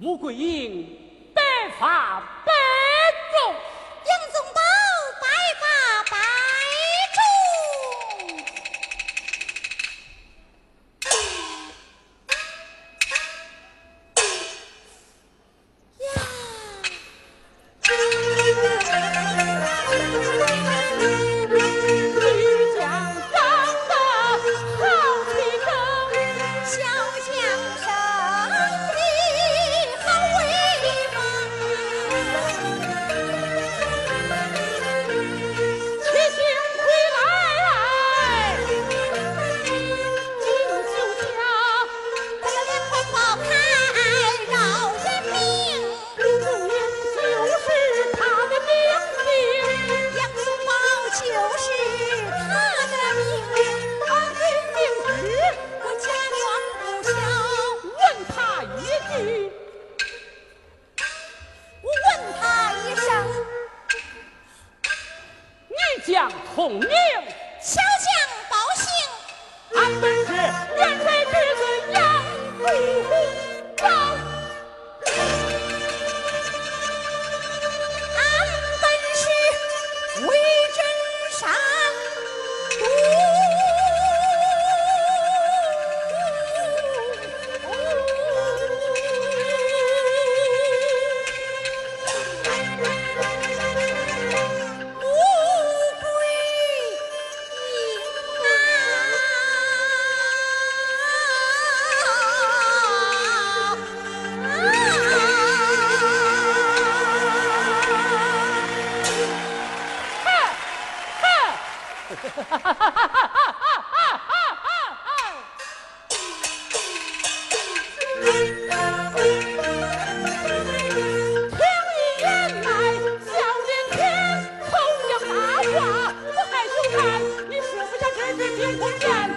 穆桂英，白发。孔明，求 vivió un mundial.